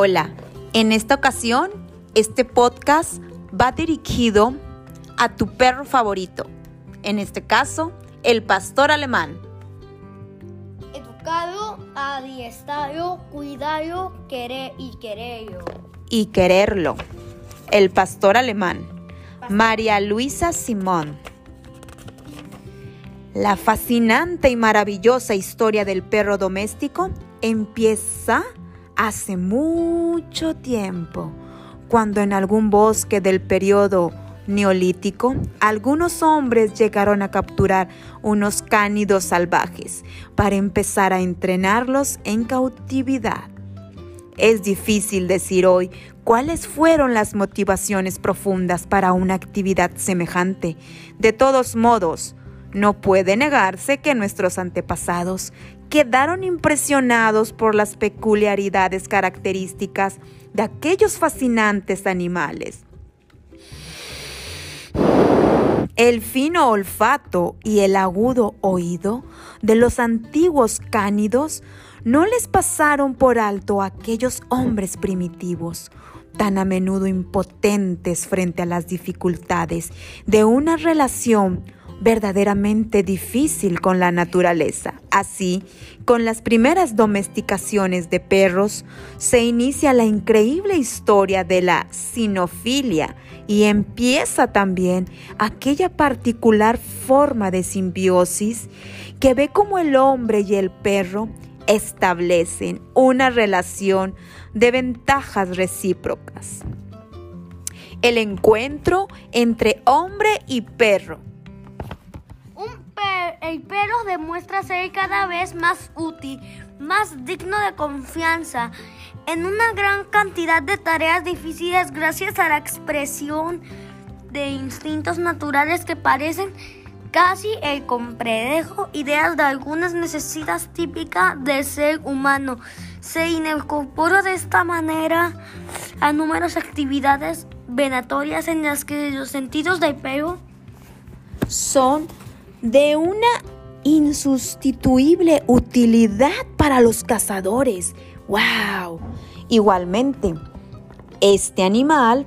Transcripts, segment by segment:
Hola, en esta ocasión este podcast va dirigido a tu perro favorito, en este caso, el pastor alemán. Educado, adiestrado, cuidado, querer y quererlo. Y quererlo, el pastor alemán, María Luisa Simón. La fascinante y maravillosa historia del perro doméstico empieza hace mucho tiempo, cuando en algún bosque del periodo neolítico, algunos hombres llegaron a capturar unos cánidos salvajes para empezar a entrenarlos en cautividad. Es difícil decir hoy cuáles fueron las motivaciones profundas para una actividad semejante. De todos modos, no puede negarse que nuestros antepasados quedaron impresionados por las peculiaridades características de aquellos fascinantes animales. El fino olfato y el agudo oído de los antiguos cánidos no les pasaron por alto a aquellos hombres primitivos, tan a menudo impotentes frente a las dificultades de una relación verdaderamente difícil con la naturaleza. Así, con las primeras domesticaciones de perros, se inicia la increíble historia de la sinofilia y empieza también aquella particular forma de simbiosis que ve como el hombre y el perro establecen una relación de ventajas recíprocas. El encuentro entre hombre y perro el perro demuestra ser cada vez más útil, más digno de confianza en una gran cantidad de tareas difíciles gracias a la expresión de instintos naturales que parecen casi el compredejo ideas de algunas necesidades típicas del ser humano. Se incorporó de esta manera a numerosas actividades venatorias en las que los sentidos del perro son de una insustituible utilidad para los cazadores. ¡Wow! Igualmente, este animal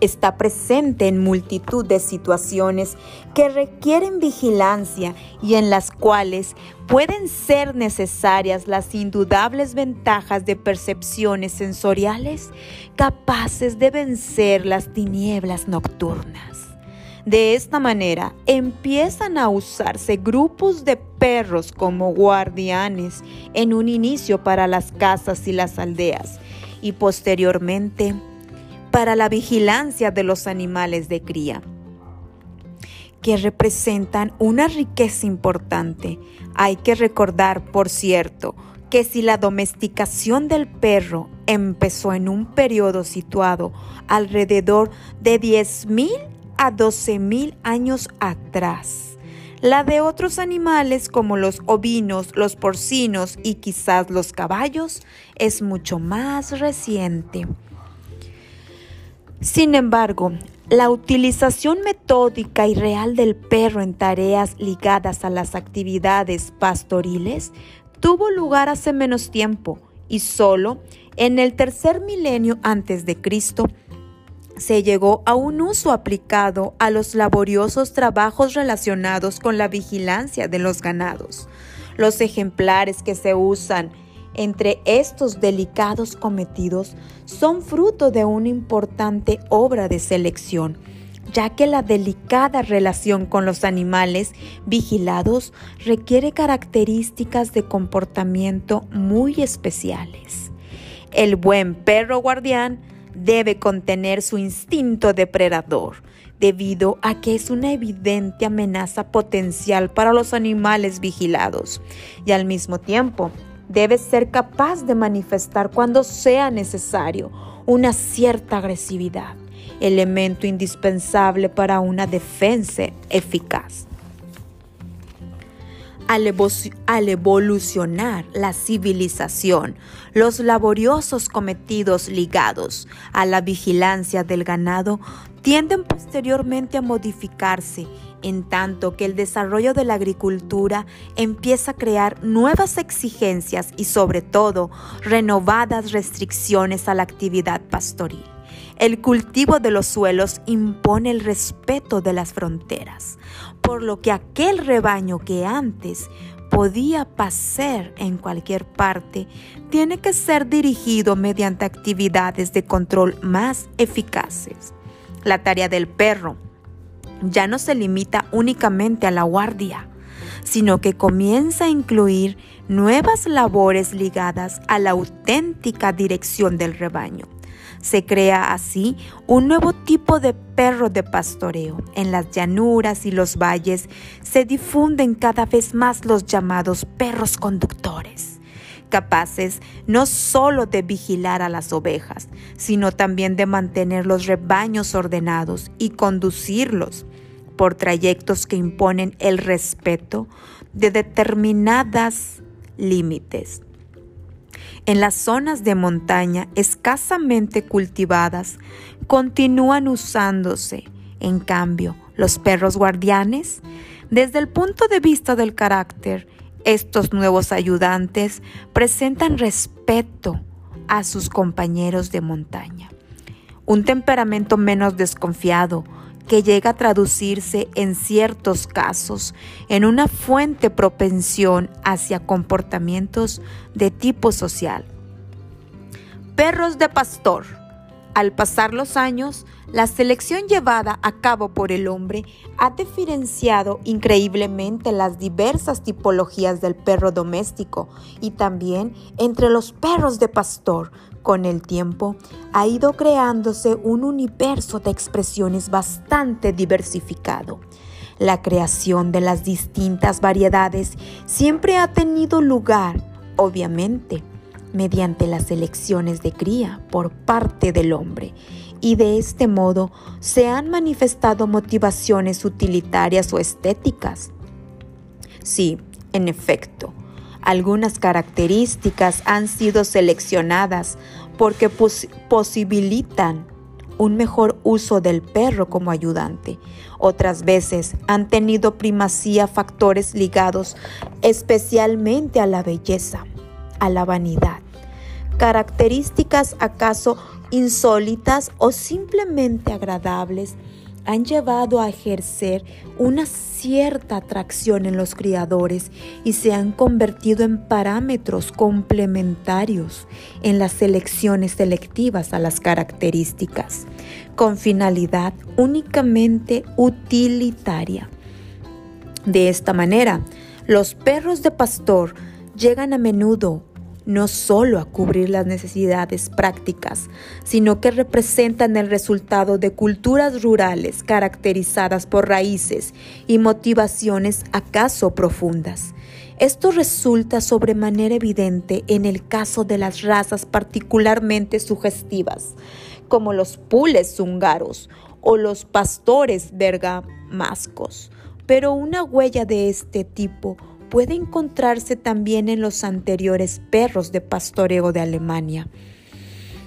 está presente en multitud de situaciones que requieren vigilancia y en las cuales pueden ser necesarias las indudables ventajas de percepciones sensoriales capaces de vencer las tinieblas nocturnas. De esta manera empiezan a usarse grupos de perros como guardianes en un inicio para las casas y las aldeas y posteriormente para la vigilancia de los animales de cría que representan una riqueza importante. Hay que recordar, por cierto, que si la domesticación del perro empezó en un periodo situado alrededor de 10.000 a 12.000 años atrás. La de otros animales como los ovinos, los porcinos y quizás los caballos es mucho más reciente. Sin embargo, la utilización metódica y real del perro en tareas ligadas a las actividades pastoriles tuvo lugar hace menos tiempo y solo en el tercer milenio antes de Cristo se llegó a un uso aplicado a los laboriosos trabajos relacionados con la vigilancia de los ganados. Los ejemplares que se usan entre estos delicados cometidos son fruto de una importante obra de selección, ya que la delicada relación con los animales vigilados requiere características de comportamiento muy especiales. El buen perro guardián debe contener su instinto depredador, debido a que es una evidente amenaza potencial para los animales vigilados y al mismo tiempo debe ser capaz de manifestar cuando sea necesario una cierta agresividad, elemento indispensable para una defensa eficaz. Al, evolucionar la civilización, los laboriosos cometidos ligados a la vigilancia del ganado tienden posteriormente a modificarse, en tanto que el desarrollo de la agricultura empieza a crear nuevas exigencias y sobre todo renovadas restricciones a la actividad pastoril. El cultivo de los suelos impone el respeto de las fronteras, por lo que aquel rebaño que antes podía pasar en cualquier parte tiene que ser dirigido mediante actividades de control más eficaces. La tarea del perro ya no se limita únicamente a la guardia, sino que comienza a incluir nuevas labores ligadas a la auténtica dirección del rebaño. Se crea así un nuevo tipo de perro de pastoreo. En las llanuras y los valles se difunden cada vez más los llamados perros conductores capaces no solo de vigilar a las ovejas, sino también de mantener los rebaños ordenados y conducirlos por trayectos que imponen el respeto de determinadas límites. En las zonas de montaña escasamente cultivadas continúan usándose, en cambio, los perros guardianes. Desde el punto de vista del carácter, estos nuevos ayudantes presentan respeto a sus compañeros de montaña. Un temperamento menos desconfiado, que llega a traducirse en ciertos casos en una fuente propensión hacia comportamientos de tipo social. Perros de pastor. Al pasar los años, la selección llevada a cabo por el hombre ha diferenciado increíblemente las diversas tipologías del perro doméstico y también entre los perros de pastor, con el tiempo ha ido creándose un universo de expresiones bastante diversificado. La creación de las distintas variedades siempre ha tenido lugar, obviamente, mediante las elecciones de cría por parte del hombre, y de este modo se han manifestado motivaciones utilitarias o estéticas. Sí, en efecto, algunas características han sido seleccionadas porque posibilitan un mejor uso del perro como ayudante. Otras veces han tenido primacía factores ligados especialmente a la belleza, a la vanidad, características acaso insólitas o simplemente agradables han llevado a ejercer una cierta atracción en los criadores y se han convertido en parámetros complementarios en las selecciones selectivas a las características, con finalidad únicamente utilitaria. De esta manera, los perros de pastor llegan a menudo no solo a cubrir las necesidades prácticas, sino que representan el resultado de culturas rurales caracterizadas por raíces y motivaciones acaso profundas. Esto resulta sobremanera evidente en el caso de las razas particularmente sugestivas, como los pules húngaros o los pastores bergamascos. Pero una huella de este tipo puede encontrarse también en los anteriores perros de pastoreo de Alemania.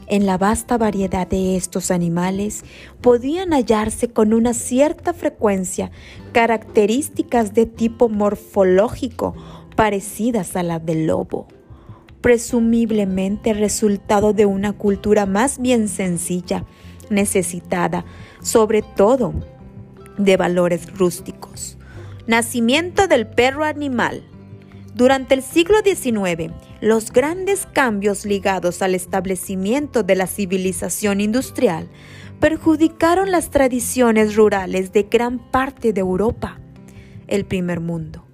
En la vasta variedad de estos animales podían hallarse con una cierta frecuencia características de tipo morfológico parecidas a las del lobo, presumiblemente resultado de una cultura más bien sencilla, necesitada sobre todo de valores rústicos. Nacimiento del perro animal. Durante el siglo XIX, los grandes cambios ligados al establecimiento de la civilización industrial perjudicaron las tradiciones rurales de gran parte de Europa, el primer mundo.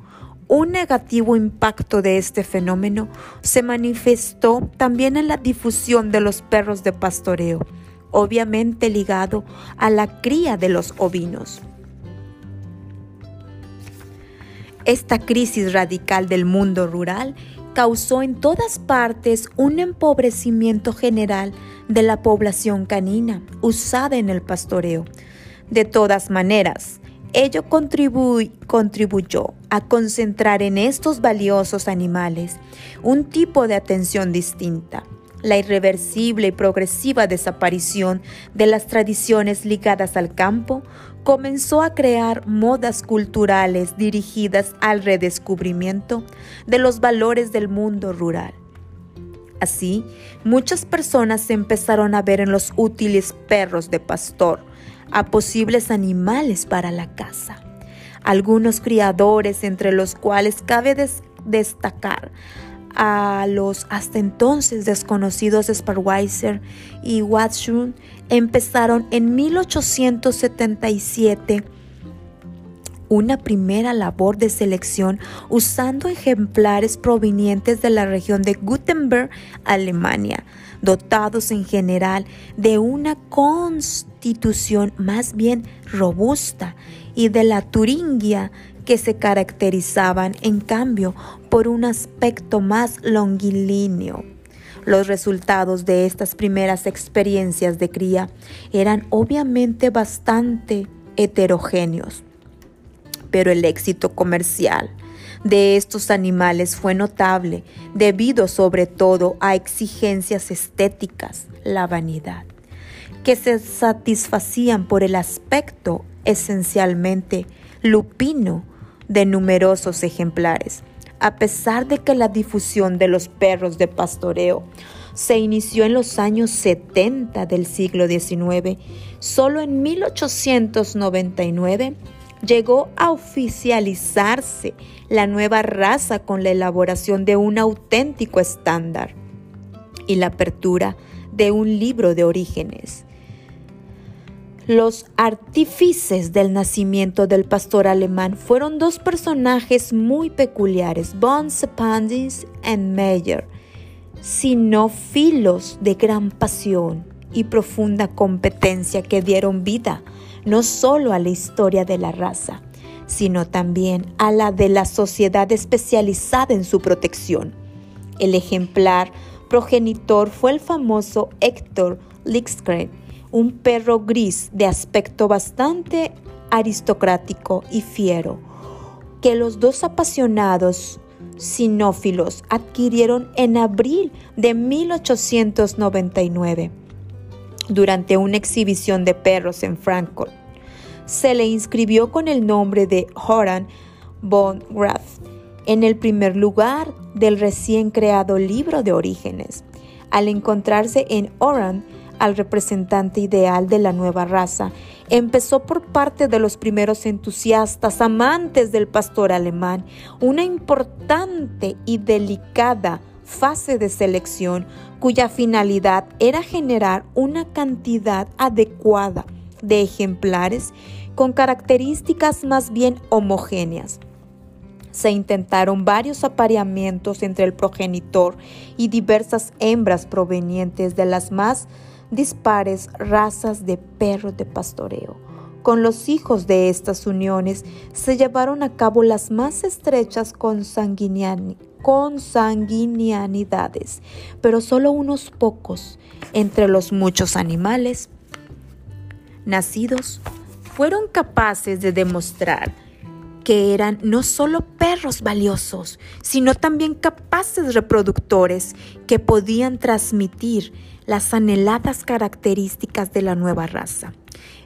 Un negativo impacto de este fenómeno se manifestó también en la difusión de los perros de pastoreo, obviamente ligado a la cría de los ovinos. Esta crisis radical del mundo rural causó en todas partes un empobrecimiento general de la población canina usada en el pastoreo. De todas maneras, Ello contribuyó a concentrar en estos valiosos animales un tipo de atención distinta, la irreversible y progresiva desaparición de las tradiciones ligadas al campo comenzó a crear modas culturales dirigidas al redescubrimiento de los valores del mundo rural. Así, muchas personas empezaron a ver en los útiles perros de pastor a posibles animales para la casa. Algunos criadores, entre los cuales cabe destacar a los hasta entonces desconocidos Sparweiser y Watson, empezaron en 1877 una primera labor de selección usando ejemplares provenientes de la región de Gutenberg, Alemania, dotados en general de una constitución más bien robusta y de la Turingia que se caracterizaban en cambio por un aspecto más longilíneo. Los resultados de estas primeras experiencias de cría eran obviamente bastante heterogéneos, pero el éxito comercial de estos animales fue notable debido sobre todo a exigencias estéticas, la vanidad, que se satisfacían por el aspecto esencialmente lupino de numerosos ejemplares. A pesar de que la difusión de los perros de pastoreo se inició en los años 70 del siglo XIX, solo en 1899 llegó a oficializarse la nueva raza con la elaboración de un auténtico estándar y la apertura de un libro de orígenes. Los artífices del nacimiento del pastor alemán fueron dos personajes muy peculiares, von Sepandis y Meyer, sinófilos de gran pasión y profunda competencia que dieron vida no solo a la historia de la raza, sino también a la de la sociedad especializada en su protección. El ejemplar progenitor fue el famoso Héctor Lixgren, un perro gris de aspecto bastante aristocrático y fiero, que los dos apasionados sinófilos adquirieron en abril de 1899 durante una exhibición de perros en Frankfurt. Se le inscribió con el nombre de Horan von Graf en el primer lugar del recién creado libro de orígenes. Al encontrarse en Oran, al representante ideal de la nueva raza. Empezó por parte de los primeros entusiastas, amantes del pastor alemán, una importante y delicada fase de selección cuya finalidad era generar una cantidad adecuada de ejemplares con características más bien homogéneas. Se intentaron varios apareamientos entre el progenitor y diversas hembras provenientes de las más dispares razas de perros de pastoreo. Con los hijos de estas uniones se llevaron a cabo las más estrechas consanguinidades, pero solo unos pocos entre los muchos animales nacidos fueron capaces de demostrar que eran no solo perros valiosos, sino también capaces reproductores que podían transmitir las anheladas características de la nueva raza.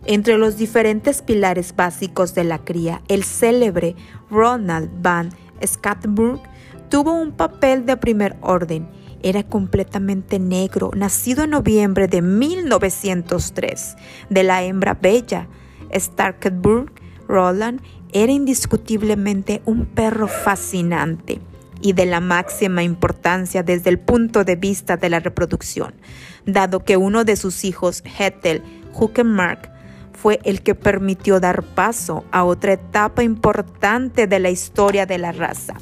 Entre los diferentes pilares básicos de la cría, el célebre Ronald van Scatburg tuvo un papel de primer orden. Era completamente negro, nacido en noviembre de 1903. De la hembra bella, Starketburg, Roland era indiscutiblemente un perro fascinante y de la máxima importancia desde el punto de vista de la reproducción, dado que uno de sus hijos, Hettel Huckenmark, fue el que permitió dar paso a otra etapa importante de la historia de la raza,